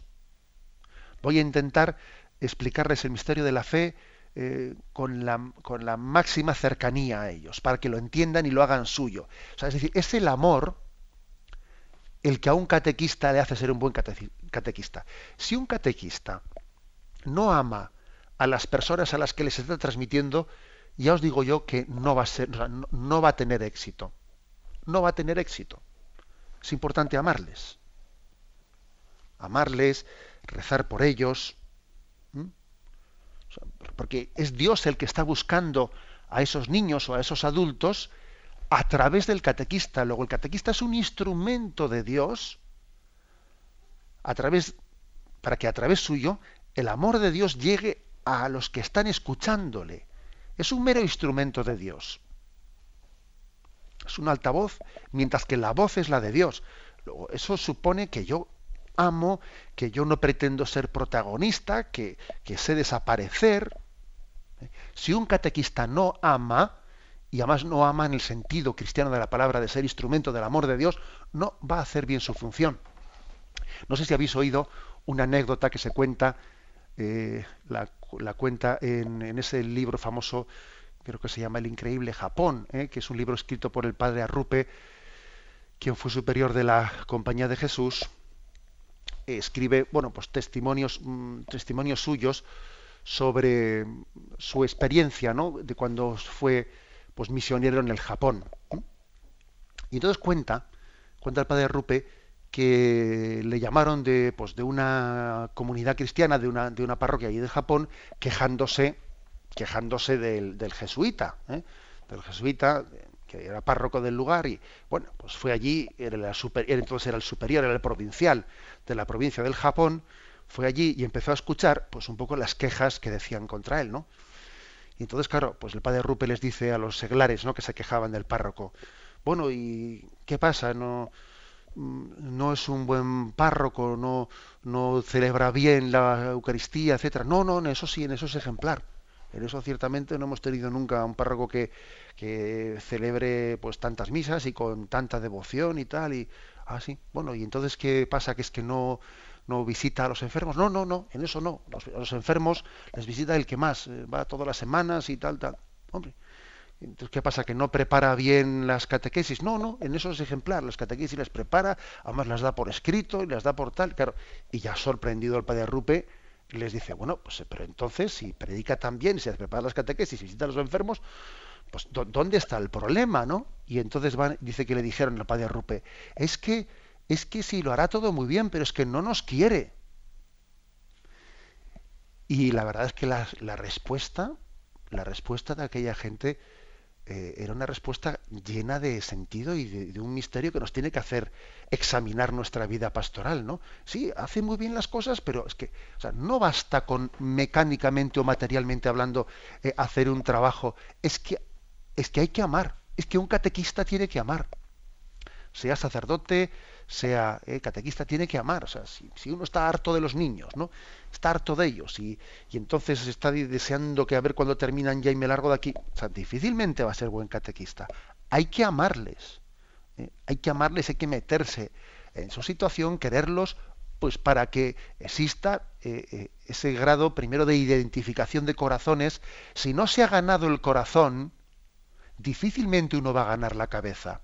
S1: Voy a intentar explicarles el misterio de la fe eh, con, la, con, la, máxima cercanía a ellos, para que lo entiendan y lo hagan suyo. es decir, es el amor el que a un catequista le hace ser un buen catequista. Si un catequista no ama a las personas a las que les está transmitiendo, ya os digo yo que no va a ser, no, va a tener éxito. No va a tener éxito. Es importante amarles. Amarles, rezar por ellos. Porque es Dios el que está buscando a esos niños o a esos adultos a través del catequista. Luego el catequista es un instrumento de Dios a través para que a través suyo el amor de Dios llegue a los que están escuchándole es un mero instrumento de Dios. Es un altavoz, mientras que la voz es la de Dios. eso supone que yo amo, que yo no pretendo ser protagonista, que, que sé desaparecer. Si un catequista no ama, y además no ama en el sentido cristiano de la palabra de ser instrumento del amor de Dios, no va a hacer bien su función. No sé si habéis oído una anécdota que se cuenta, eh, la la cuenta en, ese libro famoso, creo que se llama El Increíble Japón, ¿eh? que es un libro escrito por el padre Arrupe, quien fue superior de la Compañía de Jesús, escribe, bueno, pues testimonios, mm, testimonios suyos sobre su experiencia, ¿no? De cuando fue, pues, misionero en el Japón. Y entonces cuenta, cuenta el padre Arrupe, que le llamaron de, pues, de una comunidad cristiana, de una, de una parroquia allí de Japón, quejándose, quejándose del, del jesuita, ¿eh? del jesuita, que era párroco del lugar, y bueno, pues fue allí, era, super, entonces era el superior, era el provincial de la provincia del Japón, fue allí y empezó a escuchar pues un poco las quejas que decían contra él, ¿no? Y entonces, claro, pues el padre Rupe les dice a los seglares, ¿no? que se quejaban del párroco, bueno, ¿y qué pasa? No, no es un buen párroco, no, no celebra bien la Eucaristía, etcétera. No, no, en eso sí, en eso es ejemplar. En eso ciertamente no hemos tenido nunca un párroco que, que celebre pues tantas misas y con tanta devoción y tal. Y ah, sí. Bueno, y entonces qué pasa que es que no no visita a los enfermos. No, no, no, en eso no. Los, a los enfermos les visita el que más, eh, va todas las semanas y tal, tal. Hombre, Entonces, ¿qué pasa? ¿Que no prepara bien las catequesis? No, no, en eso es ejemplar. Las catequesis las prepara, además las da por escrito y las da por tal, claro. Y ya sorprendido el padre Rupe, les dice, bueno, pues pero entonces si predica también, si prepara las catequesis y visita a los enfermos, pues ¿dónde está el problema, no? Y entonces van, dice que le dijeron al padre Rupe, es que, es que sí, lo hará todo muy bien, pero es que no nos quiere. Y la verdad es que la respuesta, la respuesta de aquella gente eh, era una respuesta llena de sentido y de, un misterio que nos tiene que hacer examinar nuestra vida pastoral, ¿no? Sí, hace muy bien las cosas, pero es que no basta con mecánicamente o materialmente hablando eh, hacer un trabajo, es que, es que hay que amar, es que un catequista tiene que amar, sea sacerdote, sea eh, catequista, tiene que amar. O sea, si, uno está harto de los niños, ¿no? Está harto de ellos y, y entonces está deseando que a ver cuándo terminan ya y me largo de aquí. O sea, difícilmente va a ser buen catequista. Hay que amarles. ¿eh? Hay que amarles, hay que meterse en su situación, quererlos, pues para que exista eh, ese grado primero de identificación de corazones. Si no se ha ganado el corazón, difícilmente uno va a ganar la cabeza.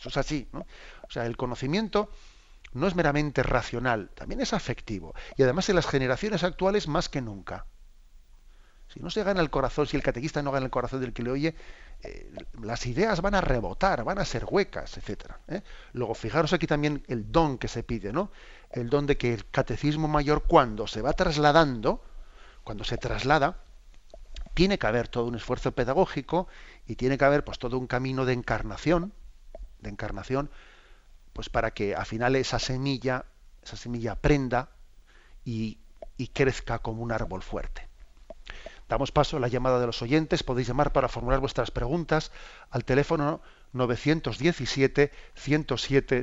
S1: Eso es así. ¿no? O sea, el conocimiento no es meramente racional, también es afectivo. Y además en las generaciones actuales más que nunca. Si no se gana el corazón, si el catequista no gana el corazón del que le oye, eh, las ideas van a rebotar, van a ser huecas, etcétera. ¿eh? Luego, fijaros aquí también el don que se pide, ¿no? El don de que el catecismo mayor, cuando se va trasladando, cuando se traslada, tiene que haber todo un esfuerzo pedagógico y tiene que haber pues todo un camino de encarnación, de encarnación, pues para que al final esa semilla, esa semilla prenda y, y crezca como un árbol fuerte. Damos paso a la llamada de los oyentes. Podéis llamar para formular vuestras preguntas al teléfono 917 107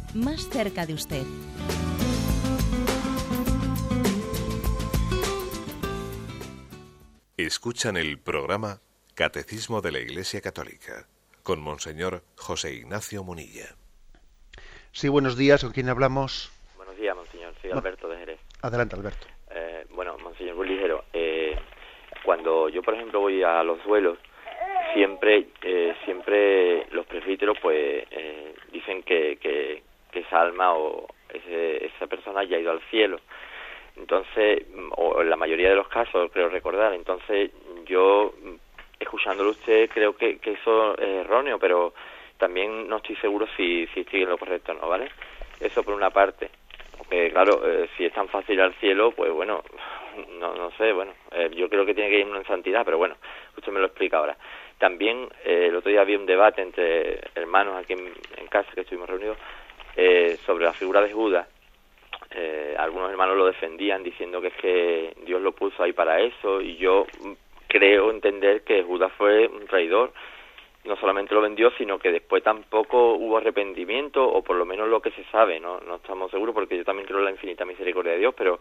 S2: más cerca de usted.
S3: Escuchan el programa Catecismo de la Iglesia Católica con Monseñor José Ignacio Munilla.
S1: Sí, buenos días. ¿Con quién hablamos?
S4: Buenos días, Monseñor. Soy Alberto de Jerez.
S1: Adelante, Alberto.
S4: Eh, bueno, Monseñor, muy ligero. Eh, cuando yo, por ejemplo, voy a los duelos, siempre eh, siempre los presbíteros pues dicen que, que, que, esa alma o esa persona ya ha ido al cielo entonces, o en la mayoría de los casos, creo recordar, entonces yo, escuchándolo usted, creo que, que eso es erróneo, pero también no estoy seguro si, si estoy en lo correcto o no, ¿vale? Eso por una parte. Porque, claro, eh, si es tan fácil al cielo, pues bueno, no, no sé, bueno, eh, yo creo que tiene que ir en santidad, pero bueno, usted me lo explica ahora. También eh, el otro día había un debate entre hermanos aquí en casa, que estuvimos reunidos, sobre la figura de Judas, eh, algunos hermanos lo defendían diciendo que es que Dios lo puso ahí para eso y yo creo entender que Judas fue un traidor. No solamente lo vendió sino que después tampoco hubo arrepentimiento o por lo menos lo que se sabe no no estamos seguros porque yo también creo en la infinita misericordia de Dios pero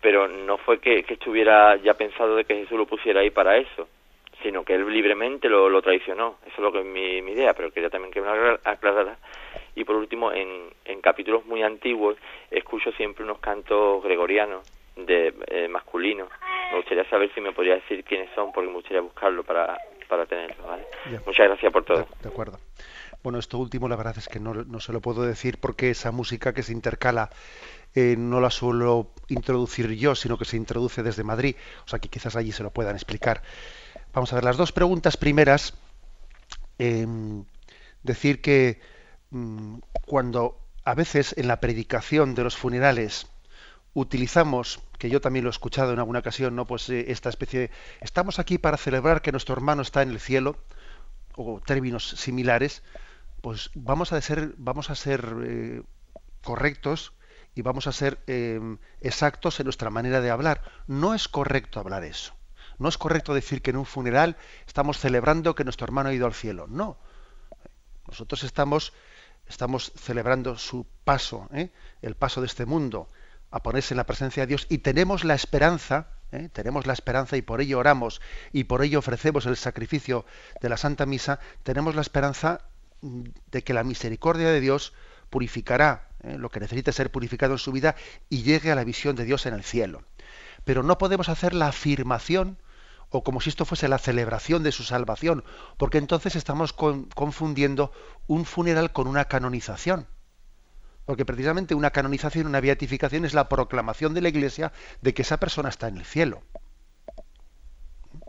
S4: pero no fue que, estuviera ya pensado de que Jesús lo pusiera ahí para eso sino que él libremente lo, lo traicionó. Eso es lo que es mi, mi idea pero quería también que me aclarara y por último, en, en capítulos muy antiguos escucho siempre unos cantos gregorianos de eh, masculinos. Me gustaría saber si me podría decir quiénes son, porque me gustaría buscarlo para, para tenerlo. ¿vale? Muchas gracias por todo.
S1: De, acuerdo. Bueno, esto último la verdad es que no, no se lo puedo decir porque esa música que se intercala eh, no la suelo introducir yo, sino que se introduce desde Madrid. O sea que quizás allí se lo puedan explicar. Vamos a ver, las dos preguntas primeras. Em, decir que cuando a veces en la predicación de los funerales utilizamos, que yo también lo he escuchado en alguna ocasión, ¿no? Pues eh, esta especie de estamos aquí para celebrar que nuestro hermano está en el cielo, o términos similares, pues vamos a ser, vamos a ser eh, correctos y vamos a ser eh, exactos en nuestra manera de hablar. No es correcto hablar eso. No es correcto decir que en un funeral estamos celebrando que nuestro hermano ha ido al cielo. No. Nosotros estamos, estamos celebrando su paso, ¿eh? el paso de este mundo, a ponerse en la presencia de Dios y tenemos la esperanza, ¿eh? tenemos la esperanza y por ello oramos y por ello ofrecemos el sacrificio de la Santa Misa, tenemos la esperanza mm, de que la misericordia de Dios purificará ¿eh? lo que necesita ser purificado en su vida y llegue a la visión de Dios en el cielo. Pero no podemos hacer la afirmación o como si esto fuese la celebración de su salvación, porque entonces estamos confundiendo un funeral con una canonización. Porque precisamente una canonización, una beatificación es la proclamación de la Iglesia de que esa persona está en el cielo.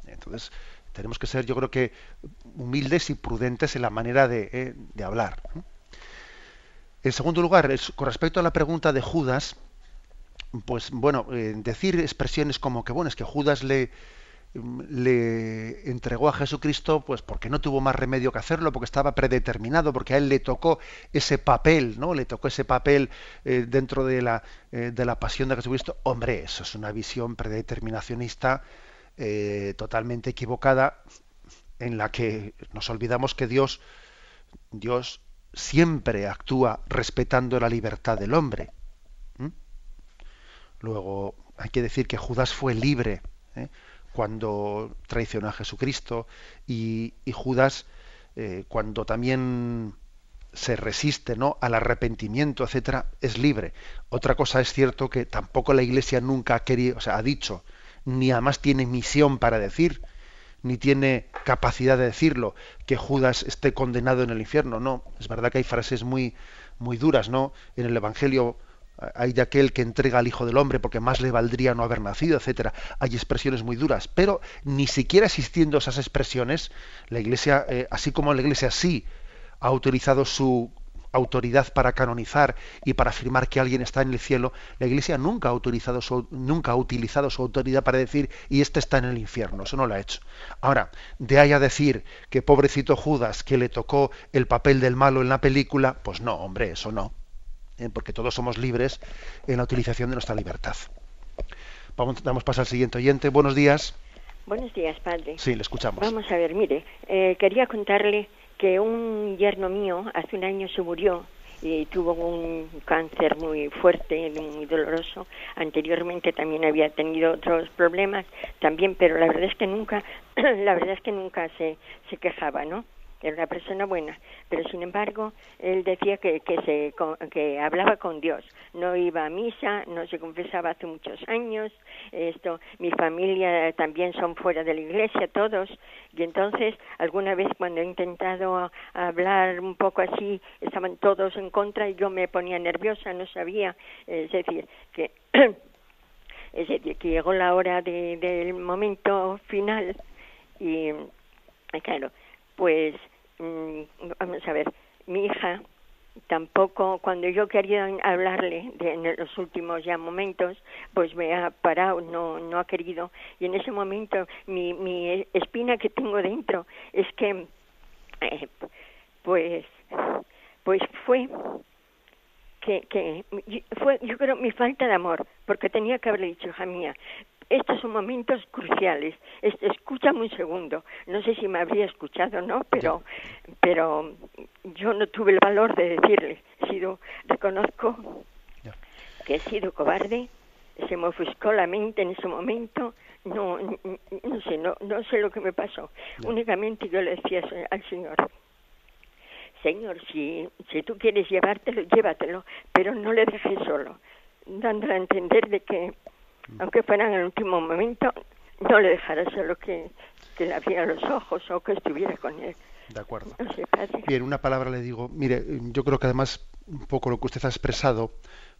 S1: Entonces, tenemos que ser, yo creo que, humildes y prudentes en la manera de, eh, hablar. En segundo lugar, con respecto a la pregunta de Judas, pues bueno, eh, decir expresiones como que, bueno, es que Judas le, le entregó a Jesucristo pues porque no tuvo más remedio que hacerlo porque estaba predeterminado porque a él le tocó ese papel no le tocó ese papel eh, dentro de la eh, de la pasión de Jesucristo. Hombre eso es una visión predeterminacionista eh, totalmente equivocada en la que nos olvidamos que Dios Dios siempre actúa respetando la libertad del hombre luego hay que decir que Judas fue libre cuando traicionó a Jesucristo y, Judas eh, cuando también se resiste ¿no? al arrepentimiento, etcétera, es libre. Otra cosa es cierto que tampoco la Iglesia nunca ha querido, o sea, ha dicho, ni además tiene misión para decir, ni tiene capacidad de decirlo, que Judas esté condenado en el infierno. No, es verdad que hay frases muy, muy duras, ¿no? En el Evangelio hay de aquel que entrega al Hijo del Hombre porque más le valdría no haber nacido, etcétera. Hay expresiones muy duras, pero ni siquiera existiendo esas expresiones, la Iglesia, eh, así como la Iglesia sí ha utilizado su autoridad para canonizar y para afirmar que alguien está en el cielo, la Iglesia nunca ha utilizado su, nunca ha utilizado su autoridad para decir y este está en el infierno, eso no lo ha hecho. Ahora, de ahí a decir que pobrecito Judas que le tocó el papel del malo en la película, pues no, hombre, eso no. ¿Eh? porque todos somos libres en la utilización de nuestra libertad. Vamos, damos paso al siguiente oyente. Buenos días.
S5: Buenos días, padre.
S1: Sí, le escuchamos.
S5: Vamos a ver, mire, eh, quería contarle que un yerno mío hace un año se murió y tuvo un cáncer muy fuerte, muy doloroso. Anteriormente también había tenido otros problemas también, pero la verdad es que nunca, (clears throat) la verdad es que nunca se, se quejaba, ¿no? Era una persona buena, pero sin embargo él decía que, que, se, que hablaba con Dios, no iba a misa, no se confesaba hace muchos años, esto, mi familia también son fuera de la iglesia todos, y entonces alguna vez cuando he intentado hablar un poco así, estaban todos en contra y yo me ponía nerviosa, no sabía, es decir, que (clears throat) llegó la hora de, del momento final. Y claro, pues mm, vamos a ver, mi hija tampoco cuando yo quería hablarle de, en los últimos ya momentos pues me ha parado no no ha querido. Y en ese momento mi mi espina que tengo dentro es que eh, pues pues fue que, que fue yo creo mi falta de amor porque tenía que haberle dicho hija mía estos son momentos cruciales. Escúchame un segundo. No sé si me habría escuchado o no, pero, pero yo no tuve el valor de decirle. He sido, reconozco que he sido cobarde. Se me ofuscó la mente en ese momento. No, no sé, no, no sé lo que me pasó. Únicamente yo le decía al Señor, Señor, si, si tú quieres llevártelo, llévatelo, pero no le dejes solo, dándole a entender de que aunque fuera en el último momento, no le dejará solo que, que le abriera los ojos o que estuviera con él.
S1: De acuerdo.
S5: No sé, padre.
S1: Bien, una palabra le digo. Mire, yo creo que además un poco lo que usted ha expresado,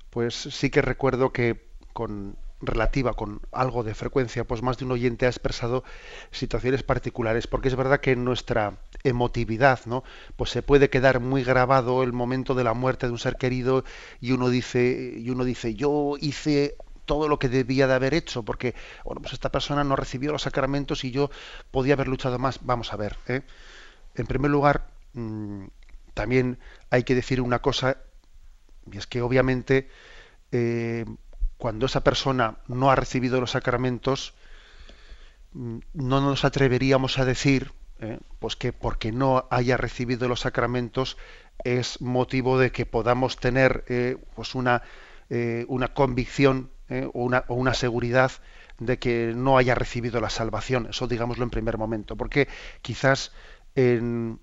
S1: pues sí que recuerdo que con relativa con algo de frecuencia, pues más de un oyente ha expresado situaciones particulares, porque es verdad que en nuestra emotividad, ¿no? Pues se puede quedar muy grabado el momento de la muerte de un ser querido y uno dice, y uno dice, yo hice todo lo que debía de haber hecho, porque bueno, pues esta persona no recibió los sacramentos y yo podía haber luchado más. Vamos a ver, ¿eh? en primer lugar, mm, también hay que decir una cosa, y es que obviamente eh, cuando esa persona no ha recibido los sacramentos, mm, no nos atreveríamos a decir eh, pues que porque no haya recibido los sacramentos es motivo de que podamos tener pues una, una convicción o una, o, una, seguridad de que no haya recibido la salvación. Eso digámoslo en primer momento, porque quizás en,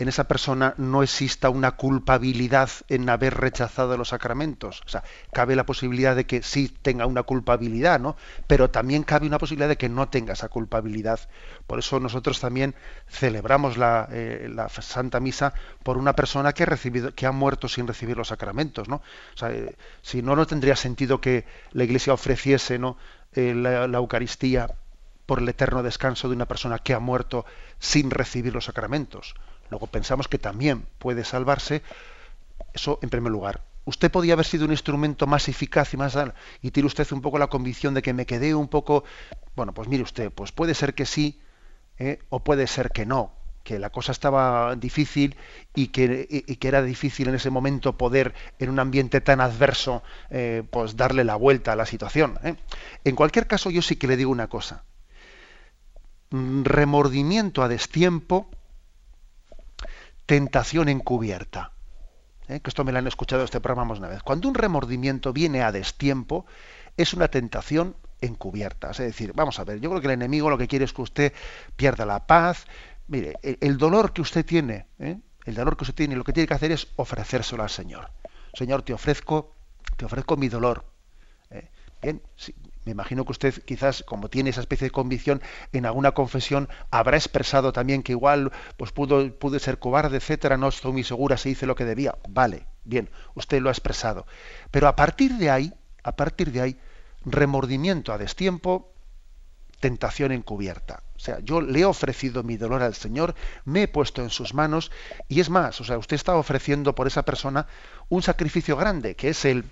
S1: en esa persona no exista una culpabilidad en haber rechazado los sacramentos. O sea, cabe la posibilidad de que sí tenga una culpabilidad, ¿no? Pero también cabe una posibilidad de que no tenga esa culpabilidad. Por eso nosotros también celebramos la, eh, la Santa Misa por una persona que ha recibido, que ha muerto sin recibir los sacramentos, ¿no? O sea, eh, si no, no tendría sentido que la Iglesia ofreciese, ¿no? Eh, la, la Eucaristía por el eterno descanso de una persona que ha muerto sin recibir los sacramentos luego pensamos que también puede salvarse, eso en primer lugar. Usted podía haber sido un instrumento más eficaz y más y tiene usted un poco la convicción de que me quedé un poco, bueno, pues mire usted, pues puede ser que sí ¿eh? o puede ser que no, que la cosa estaba difícil y que, y, que, era difícil en ese momento poder, en un ambiente tan adverso, eh, pues darle la vuelta a la situación. ¿eh? En cualquier caso, yo sí que le digo una cosa. Remordimiento a destiempo tentación encubierta. ¿Eh? Que esto me lo han escuchado este programa más una vez. Cuando un remordimiento viene a destiempo, es una tentación encubierta. Es decir, vamos a ver, yo creo que el enemigo lo que quiere es que usted pierda la paz. Mire, el, dolor que usted tiene, ¿eh? el dolor que usted tiene, lo que tiene que hacer es ofrecérselo al Señor. Señor, te ofrezco, te ofrezco mi dolor. ¿eh? Bien, si, me imagino que usted quizás, como tiene esa especie de convicción, en alguna confesión habrá expresado también que igual pues pudo, pude ser cobarde, etcétera, no estoy muy segura, se hice lo que debía. Vale, bien, usted lo ha expresado. Pero a partir de ahí, a partir de ahí, remordimiento a destiempo, tentación encubierta. O sea, yo le he ofrecido mi dolor al Señor, me he puesto en sus manos, y es más, o sea, usted está ofreciendo por esa persona un sacrificio grande, que es el,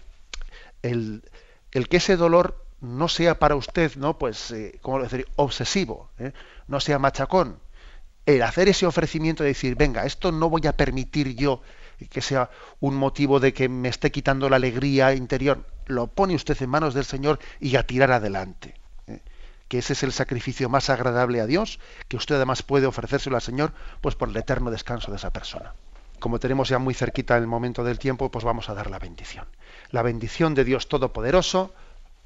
S1: el, el que ese dolor no sea para usted, ¿no? Pues, eh, ¿cómo decir? Obsesivo, ¿eh? no sea machacón. El hacer ese ofrecimiento de decir, venga, esto no voy a permitir yo que sea un motivo de que me esté quitando la alegría interior. Lo pone usted en manos del Señor y a tirar adelante. ¿eh? Que ese es el sacrificio más agradable a Dios, que usted además puede ofrecérselo al Señor, pues por el eterno descanso de esa persona. Como tenemos ya muy cerquita el momento del tiempo, pues vamos a dar la bendición. La bendición de Dios Todopoderoso,